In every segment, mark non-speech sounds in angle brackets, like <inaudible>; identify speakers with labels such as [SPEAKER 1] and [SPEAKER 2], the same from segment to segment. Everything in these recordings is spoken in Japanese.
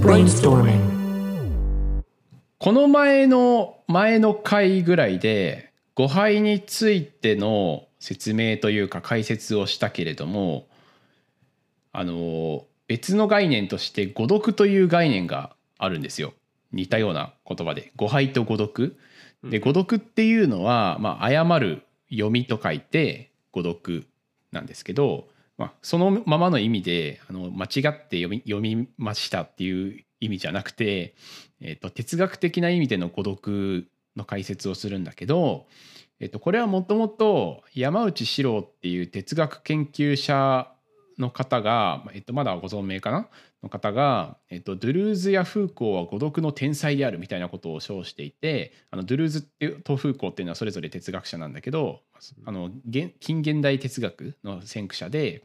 [SPEAKER 1] Brainstorming.
[SPEAKER 2] この前の前の回ぐらいで誤配についての説明というか解説をしたけれどもあの別の概念として誤読という概念があるんですよ。似たような言葉で。誤配と誤読。で誤読っていうのは、まあ、誤る読みと書いて誤読なんですけど、まあ、そのままの意味であの間違って読み読みましたっていう意味じゃなくて、えっと哲学的な意味での孤独の解説をするんだけど、えっとこれはもともと山内史郎っていう哲学研究者の方が、えっとまだご存命かな？の方が、えっと、ドゥルーズやフーコーは誤読の天才であるみたいなことを称していてあのドゥルーズっていうとフーコーっていうのはそれぞれ哲学者なんだけどあの現近現代哲学の先駆者で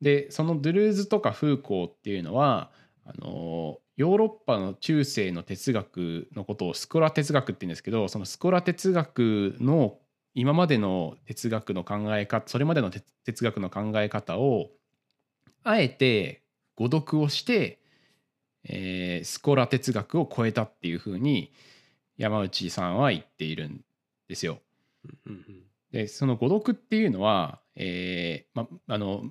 [SPEAKER 2] でそのドゥルーズとかフーコーっていうのはあのヨーロッパの中世の哲学のことをスコラ哲学って言うんですけどそのスコラ哲学の今までの哲学の考え方それまでの哲哲学の考え方をあえて誤読をして、えースコラ哲学を超えたっていうふうに山内さんは言っているんですよ。でその誤読っていうのは、えーま、あの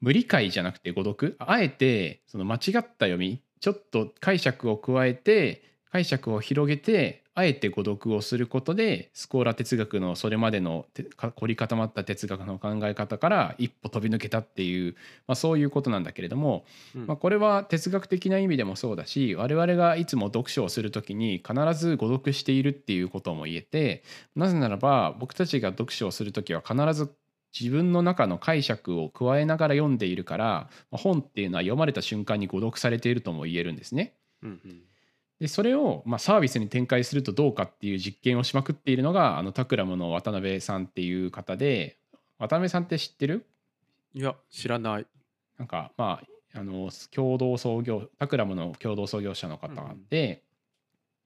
[SPEAKER 2] 無理解じゃなくて誤読あえてその間違った読みちょっと解釈を加えて解釈を広げてあえて誤読をすることでスコーラ哲学のそれまでの凝り固まった哲学の考え方から一歩飛び抜けたっていう、まあ、そういうことなんだけれども、まあ、これは哲学的な意味でもそうだし我々がいつも読書をする時に必ず誤読しているっていうことも言えてなぜならば僕たちが読書をする時は必ず自分の中の解釈を加えながら読んでいるからまあ本っていうのは読まれた瞬間に誤読されているとも言えるんですね。でそれをまあサービスに展開するとどうかっていう実験をしまくっているのがあのタクラムの渡辺さんっていう方で渡辺さんって知ってる？
[SPEAKER 3] いや、知らない。
[SPEAKER 2] なんかまああの共同創業タクラムの共同創業者の方で、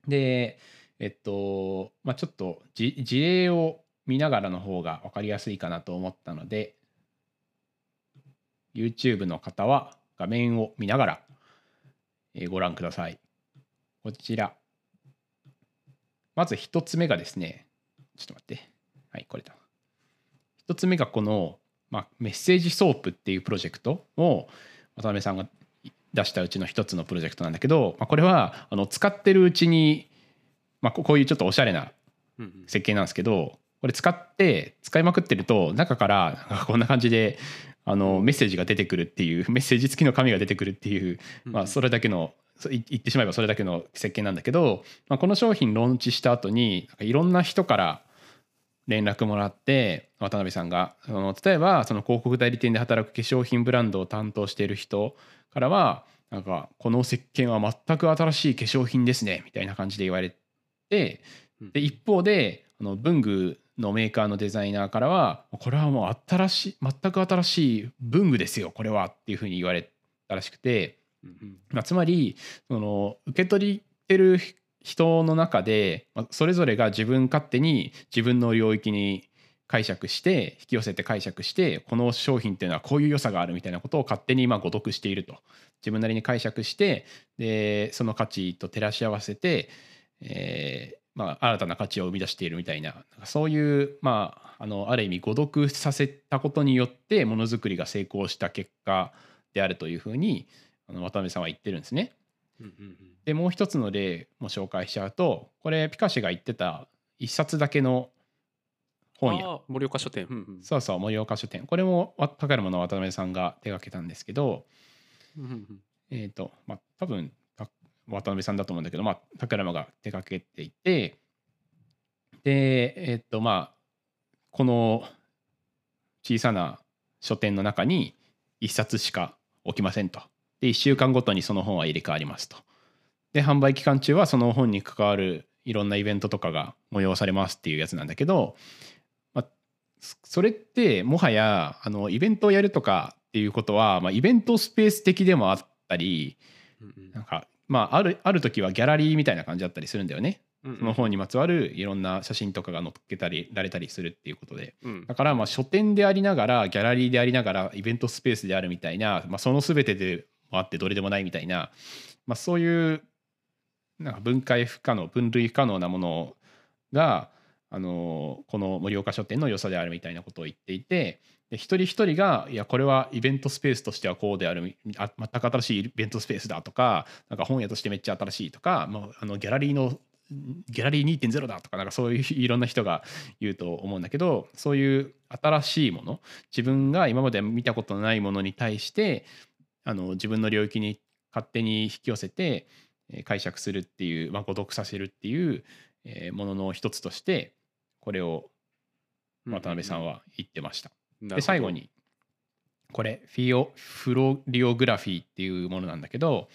[SPEAKER 2] でえっとまあちょっとじ事例を見ながらの方が分かりやすいかなと思ったので YouTube の方は画面を見ながら、えーご覧ください。こちら。まず一つ目がですね、ちょっと待って。はい、これだ。一つ目がこの、まあ、メッセージソープっていうプロジェクトを渡辺さんが出したうちの一つのプロジェクトなんだけど、まあ、これはあの使ってるうちに、まあ、ここういうちょっとおしゃれな設計なんですけどこれ使って使いまくってると中からこんな感じであのメッセージが出てくるっていうメッセージ付きの紙が出てくるっていう、まあ、それだけの言ってしまえばそれだけの設計なんだけど、まあ、この商品ローンチした後にいろんな人から連絡もらって渡辺さんがその例えばその広告代理店で働く化粧品ブランドを担当している人からはなんかこの石鹸は全く新しい化粧品ですねみたいな感じで言われてで一方であの文具のメーカーのデザイナーからはこれはもう新しい全く新しい文具ですよこれはっていうふうに言われたらしくて、まあ、つまりその受け取りてる人の中でまあそれぞれが自分勝手に自分の領域に解釈して引き寄せて解釈してこの商品っていうのはこういう良さがあるみたいなことを勝手に今誤読していると。自分なりに解釈してでその価値と照らし合わせて、えーまあ、新たな価値を生み出しているみたいなそういう、まあ、あのある意味誤読させたことによってものづくりが成功した結果であるというふうにあの渡辺さんは言ってるんですね。でもう一つの例も紹介しちゃうとこれピカシが言ってた一冊だけの本屋。
[SPEAKER 3] 盛岡書店。うんうん。
[SPEAKER 2] そうそう盛岡書店。これもわ高山の渡辺さんが手掛けたんですけど
[SPEAKER 3] うんうん
[SPEAKER 2] えっ、とまあ多分た渡辺さんだと思うんだけどまあ高山が手掛けていてでえっ、とまあこの小さな書店の中に1冊しか置きませんとで1週間ごとにその本は入れ替わりますと。で販売期間中はその本に関わるいろんなイベントとかが催されますっていうやつなんだけど、まあ、そそれってもはやあのイベントをやるとかっていうことは、まあ、イベントスペース的でもあったり
[SPEAKER 3] うん
[SPEAKER 2] なんかまああるある時はギャラリーみたいな感じだったりするんだよね。
[SPEAKER 3] うん
[SPEAKER 2] その本にまつわるいろんな写真とかが載っけたりられたりするっていうことで。
[SPEAKER 3] うん。
[SPEAKER 2] だからまあ書店でありながらギャラリーでありながらイベントスペースであるみたいな、まあ、その全てでもあってどれでもないみたいな、まあ、そういうなんか分解不可能分類不可能なものがあのこの盛岡書店の良さであるみたいなことを言っていてで一人一人がいやこれはイベントスペースとしてはこうであるあ全く新しいイベントスペースだとかなんか本屋としてめっちゃ新しいとか、まあ、あのギャラリーのギャラリー2.0だとかなんかそういういろんな人が言うと思うんだけどそういう新しいもの自分が今まで見たことのないものに対してあの自分の領域に勝手に引き寄せてえー解釈するっていう、まあ、誤読させるっていうえーものの一つとしてこれを渡辺さんは言ってました。
[SPEAKER 3] なるほど。
[SPEAKER 2] で最後にこれフィオフロリオグラフィーっていうものなんだけど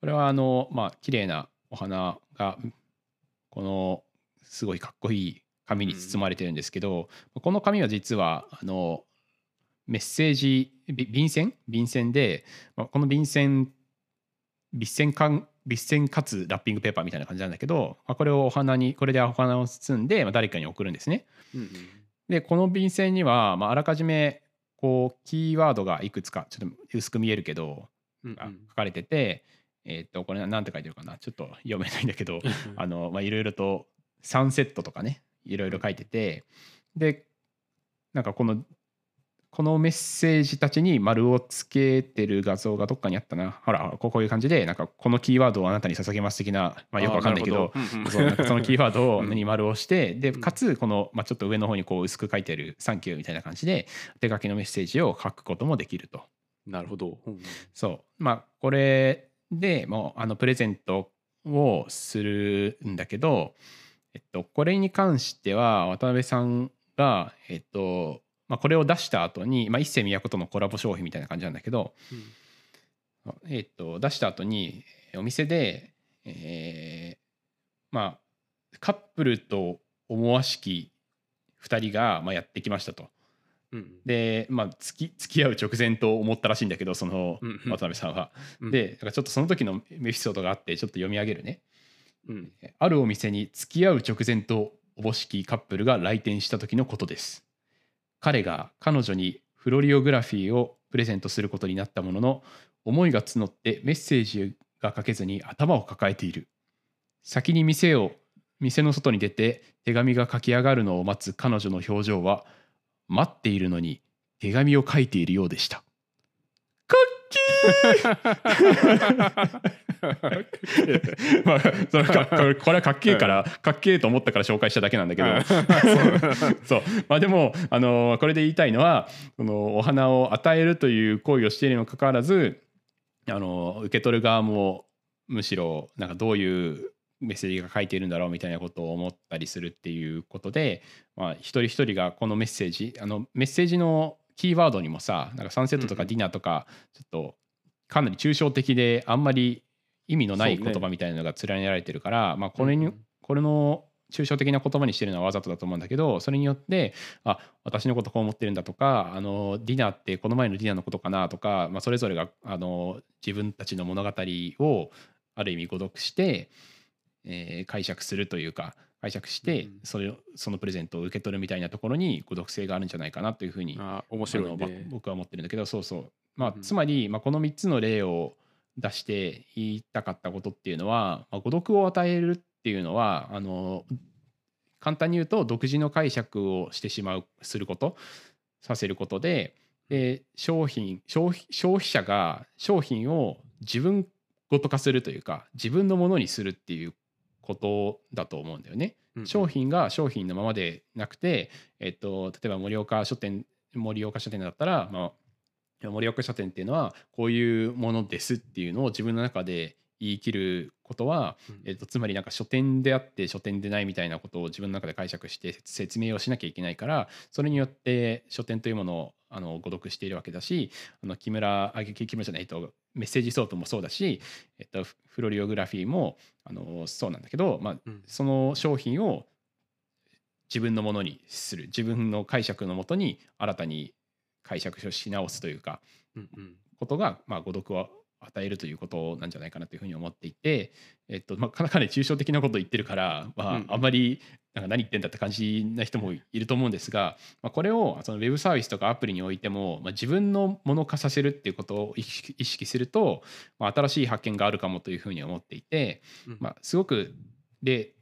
[SPEAKER 2] これはあのまあ綺麗なお花がこのすごいかっこいい紙に包まれてるんですけど、この紙は実はあのメッセージび便箋？便箋で、まあこの便箋筆箋かん筆箋かつラッピングペーパーみたいな感じなんだけど、まあ、これをお花にこれでお花を包んで、まあ、誰かに送るんですね。
[SPEAKER 3] うんうん。
[SPEAKER 2] でこの便箋には、まあ、あらかじめこうキーワードがいくつかちょっと薄く見えるけど、あ
[SPEAKER 3] うんうん。
[SPEAKER 2] 書かれてて、えーっとこれ何て書いてるかな？ちょっと読めないんだけど <laughs> あのまあいろいろとサンセットとかねいろいろ書いててでなんかこのこのメッセージたちに丸をつけてる画像がどっかにあったな。ほらこういう感じでなんかこのキーワードをあなたに捧げます的な、まあ、よくわかんないけど。そのキーワード <laughs> に丸をしてで
[SPEAKER 3] うん。
[SPEAKER 2] かつこの、まあ、ちょっと上の方にこう薄く書いてる「サンキュー」みたいな感じで手書きのメッセージを書くこともできると。
[SPEAKER 3] なるほど。うんうん。
[SPEAKER 2] そう。まあこれでもうあのプレゼントをするんだけど、えっと、これに関しては渡辺さんが、えっとまあ、これを出した後に、まあ、一世都とのコラボ商品みたいな感じなんだけど、えっと、出した後にお店で、えーまあカップルと思わしき2人が、まあ、やってきましたと。
[SPEAKER 3] うんうん
[SPEAKER 2] で、まあ、付き付き合う直前と思ったらしいんだけどその
[SPEAKER 3] うんうん
[SPEAKER 2] 渡辺さんは。
[SPEAKER 3] うん
[SPEAKER 2] でちょっとその時のエピソードがあってちょっと読み上げるね。
[SPEAKER 3] うん
[SPEAKER 2] あるお店に付き合う直前とおぼしきカップルが来店した時のことです。彼が彼女にフロリオグラフィーをプレゼントすることになったものの思いが募ってメッセージが書けずに頭を抱えている。先に店を店の外に出て手紙が書き上がるのを待つ彼女の表情は待っているのに手紙を書いているようでした。かっけー <laughs> <laughs> まあそのかこれはかっけえからかっけえと思ったから紹介しただけなんだけど。<laughs> そう。まあでもあのこれで言いたいのはそのお花を与えるという行為をしているにもかかわらずあの受け取る側もむしろなんかどういうメッセージが書いているんだろうみたいなことを思ったりするっていうことで、まあ、一人一人がこのメッセージあのメッセージのキーワードにもさなんかサンセットとかディナーとかちょっとかなり抽象的であんまり意味のない言葉みたいなのが連ねられてるから、まあ、これに、
[SPEAKER 3] うん。
[SPEAKER 2] これの抽象的な言葉にしてるのはわざとだと思うんだけどそれによってあ私のことこう思ってるんだとかあのディナーってこの前のディナーのことかなとか、まあ、それぞれがあの自分たちの物語をある意味誤読して、えー解釈するというか解釈して
[SPEAKER 3] うん
[SPEAKER 2] それをそのプレゼントを受け取るみたいなところに誤読性があるんじゃないかなというふうに
[SPEAKER 3] あー面白いね。
[SPEAKER 2] 僕は思ってるんだけどそうそう。まあ
[SPEAKER 3] うん。
[SPEAKER 2] つまり、まあ、この3つの例を出して言いたかったことっていうのは、まあ、誤読を与えるっていうのはあの簡単に言うと独自の解釈をしてしまうすることさせることでで商品消費消費者が商品を自分ごと化するというか自分のものにするっていうことだと思うんだよね。
[SPEAKER 3] うんうん
[SPEAKER 2] 商品が商品のままでなくて、えっと、例えば盛岡書店盛岡書店だったら、まあ、盛岡書店っていうのはこういうものですっていうのを自分の中で言い切ることは、
[SPEAKER 3] うん。
[SPEAKER 2] えっと、つまりなんか書店であって書店でないみたいなことを自分の中で解釈して説説明をしなきゃいけないからそれによって書店というものをあの誤読しているわけだしあの木村あ木村じゃないとメッセージソープもそうだし、えっと、フフロリオグラフィーもあのそうなんだけど、まあ、
[SPEAKER 3] うん。
[SPEAKER 2] その商品を自分のものにする自分の解釈のもとに新たに解釈し直すというか
[SPEAKER 3] うんうん。
[SPEAKER 2] ことが、まあ、誤読を与えるということなんじゃないかなというふうに思っていて、えっとまあ、かなり抽象的なことを言ってるから、まあ
[SPEAKER 3] うん
[SPEAKER 2] あんまりなんか何言ってんだって感じな人もいると思うんですが、まあ、これをそのウェブサービスとかアプリにおいても、まあ、自分のもの化させるっていうことを意識意識すると、まあ、新しい発見があるかもというふうに思っていて、
[SPEAKER 3] うん。
[SPEAKER 2] まあ、すごくで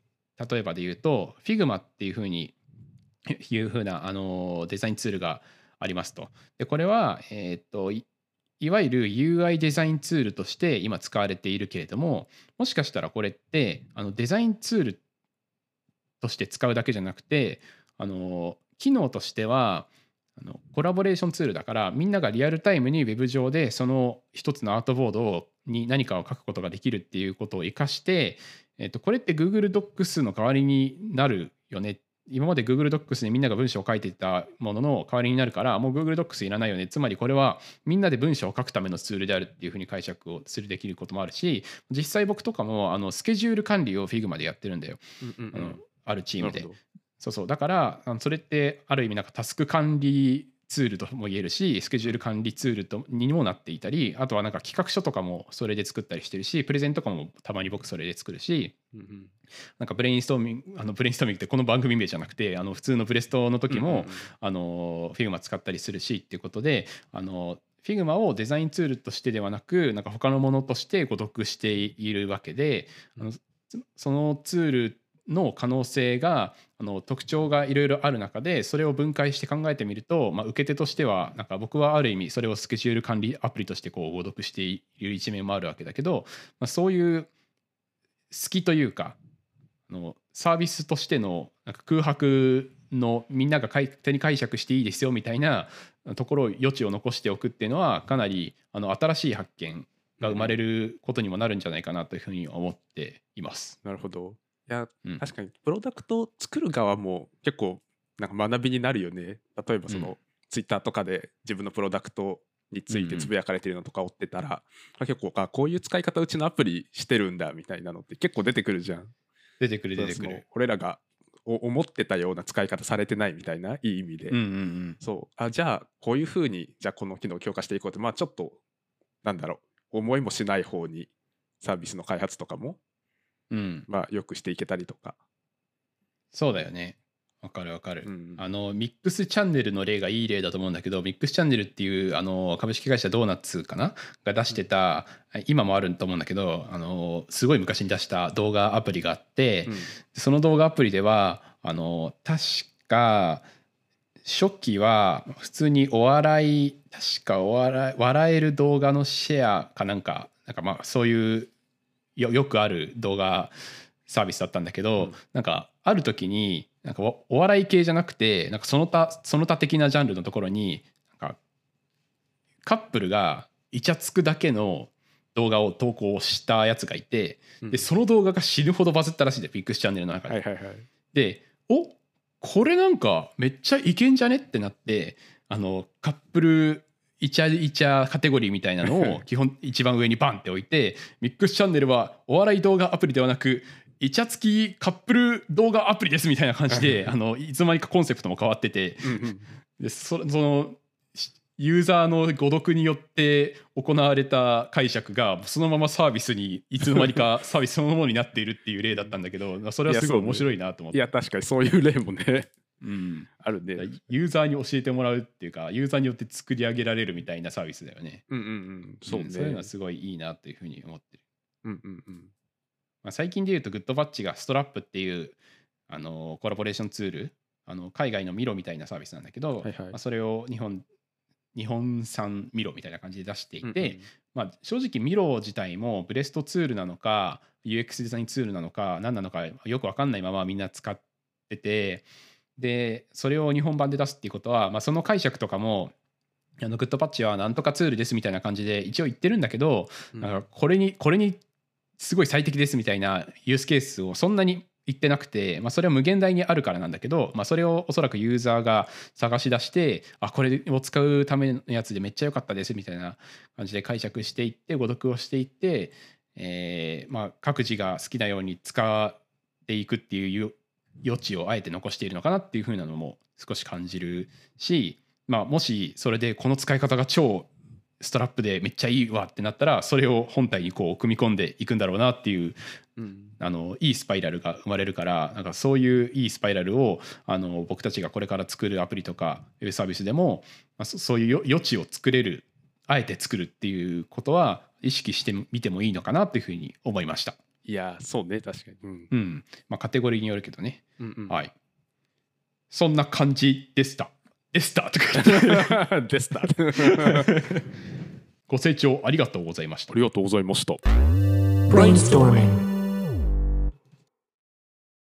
[SPEAKER 2] 例えばで言うと Figma っていうふうにいうふうなあのデザインツールがありますと。でこれは、えーっといわゆる UI デザインツールとして今使われているけれどももしかしたらこれってあのデザインツールとして使うだけじゃなくてあの機能としてはあのコラボレーションツールだからみんながリアルタイムにウェブ上でその一つのアートボードをに何かを書くことができるっていうことを生かして、えっと、これって Google Docs の代わりになるよねっ今まで Google Docs でみんなが文章を書いていたものの代わりになるからもう Google Docs いらないよね。つまりこれはみんなで文章を書くためのツールであるっていうふうに解釈をするできることもあるし実際僕とかもあのスケジュール管理を Figma でやってるんだよ、
[SPEAKER 3] うんうん
[SPEAKER 2] あのあるチームで。そうそう。だからそれってある意味なんかタスク管理ツールとも言えるしスケジュール管理ツールとにもなっていたりあとはなんか企画書とかもそれで作ったりしてるしプレゼントとかもたまに僕それで作るし
[SPEAKER 3] うんうん。
[SPEAKER 2] なんかブレインストーミングあのブレインストーミングってこの番組名じゃなくてあの普通のブレストの時も、
[SPEAKER 3] うんうん
[SPEAKER 2] あの Figma 使ったりするしっていうことであの Figma をデザインツールとしてではなくなんか他のものとして誤読しているわけであのそそのツールの可能性があの特徴がいろいろある中でそれを分解して考えてみると、まあ、受け手としてはなんか僕はある意味それをスケジュール管理アプリとしてこう誤読している一面もあるわけだけど、まあ、そういう隙というかあのサービスとしてのなんか空白のみんなが勝手に解釈していいですよみたいなところを余地を残しておくっていうのはかなりあの新しい発見が生まれることにもなるんじゃないかなというふうに思っています。
[SPEAKER 3] なるほどいや
[SPEAKER 2] うん。
[SPEAKER 3] 確かにプロダクト作る側も結構なんか学びになるよね。例えばその、
[SPEAKER 2] うん。
[SPEAKER 3] ツイッターとかで自分のプロダクトについてつぶやかれてるのとか追ってたら、あ結構あこういう使い方うちのアプリしてるんだみたいなのって結構出てくるじゃん。
[SPEAKER 2] 出てくる出てくる。
[SPEAKER 3] 俺らがお思ってたような使い方されてないみたいないい意味で、
[SPEAKER 2] うんうん
[SPEAKER 3] そう。あじゃあこういうふうにじゃあこの機能を強化していこうってまあちょっとなんだろう思いもしない方にサービスの開発とかも
[SPEAKER 2] うん。うん、
[SPEAKER 3] まあよくしていけたりとか。
[SPEAKER 2] そうだよね。わかるわかる。
[SPEAKER 3] うん
[SPEAKER 2] あのミックスチャンネルの例がいい例だと思うんだけどミックスチャンネルっていうあの株式会社ドーナツかな？が出してた、今もあると思うんだけどあのすごい昔に出した動画アプリがあって、
[SPEAKER 3] うん
[SPEAKER 2] その動画アプリではあの確か初期は普通にお笑い確かお笑い笑える動画のシェアかなんかなんかまあそういうよよくある動画サービスだったんだけど、
[SPEAKER 3] うん
[SPEAKER 2] なんかある時になんかおお笑い系じゃなくてなんかその他その他的なジャンルのところになんかカップルがイチャつくだけの動画を投稿したやつがいて、
[SPEAKER 3] うん
[SPEAKER 2] でその動画が死ぬほどバズったらしいでビッグスチャンネルの中で。
[SPEAKER 3] はいはいはい。
[SPEAKER 2] でおこれなんかめっちゃいけんじゃねってなってあのカップルイチャイチャカテゴリーみたいなのを基本一番上にバンって置いて <laughs> ミックスチャンネルはお笑い動画アプリではなくイチャつきカップル動画アプリですみたいな感じで <laughs> あのいつの間にかコンセプトも変わってて。でそそのしユーザーの誤読によって行われた解釈がそのままサービスにいつの間にか <laughs> サービスそのものになっているっていう例だったんだけどそれはすごい面白いなと思って。
[SPEAKER 3] いや確かにそういう例もね
[SPEAKER 2] うん、
[SPEAKER 3] あるね。
[SPEAKER 2] ユーザーに教えてもらうっていうかユーザーによって作り上げられるみたいなサービスだよね。
[SPEAKER 3] うんうんうん。そうね。
[SPEAKER 2] んそういうのはすごいいいなというふうに思ってる。
[SPEAKER 3] うんうんうん。
[SPEAKER 2] まあ、最近で言うとグッドバッチがストラップっていうあのコラボレーションツールあの海外のミロみたいなサービスなんだけど、
[SPEAKER 3] はいはい
[SPEAKER 2] まあ、それを日本日本産ミロみたいな感じで出していて、
[SPEAKER 3] うんうん
[SPEAKER 2] まあ、正直ミロ自体もブレストツールなのか UX デザインツールなのか何なのかよく分かんないままみんな使っててでそれを日本版で出すっていうことは、まあ、その解釈とかもあのグッドパッチはなんとかツールですみたいな感じで一応言ってるんだけど、
[SPEAKER 3] うん。
[SPEAKER 2] なんかこれにこれにすごい最適ですみたいなユースケースをそんなに言ってなくて、まあ、それは無限大にあるからなんだけど、まあ、それをおそらくユーザーが探し出してあこれを使うためのやつでめっちゃ良かったですみたいな感じで解釈していって誤読をしていって、えーまあ、各自が好きなように使っていくっていうよ余地をあえて残しているのかなっていう風なのも少し感じるし、まあ、もしそれでこの使い方が超ストラップでめっちゃいいわってなったらそれを本体にこう組み込んでいくんだろうなっていう
[SPEAKER 3] うん
[SPEAKER 2] あのいいスパイラルが生まれるからなんかそういういいスパイラルをあの僕たちがこれから作るアプリとかウェブサービスでも、まあ、そそういうよ余地を作れるあえて作るっていうことは意識してみてもいいのかなというふうに思いました。
[SPEAKER 3] いやそうね確かに。うん。
[SPEAKER 2] うん。まあ、カテゴリーによるけどね、
[SPEAKER 3] うんうん。
[SPEAKER 2] はい。そんな感じでした。でした。と <laughs> か
[SPEAKER 3] でした。あ
[SPEAKER 2] ご清聴ありがとうございました。
[SPEAKER 3] りがとうございました。
[SPEAKER 1] Brainstorming.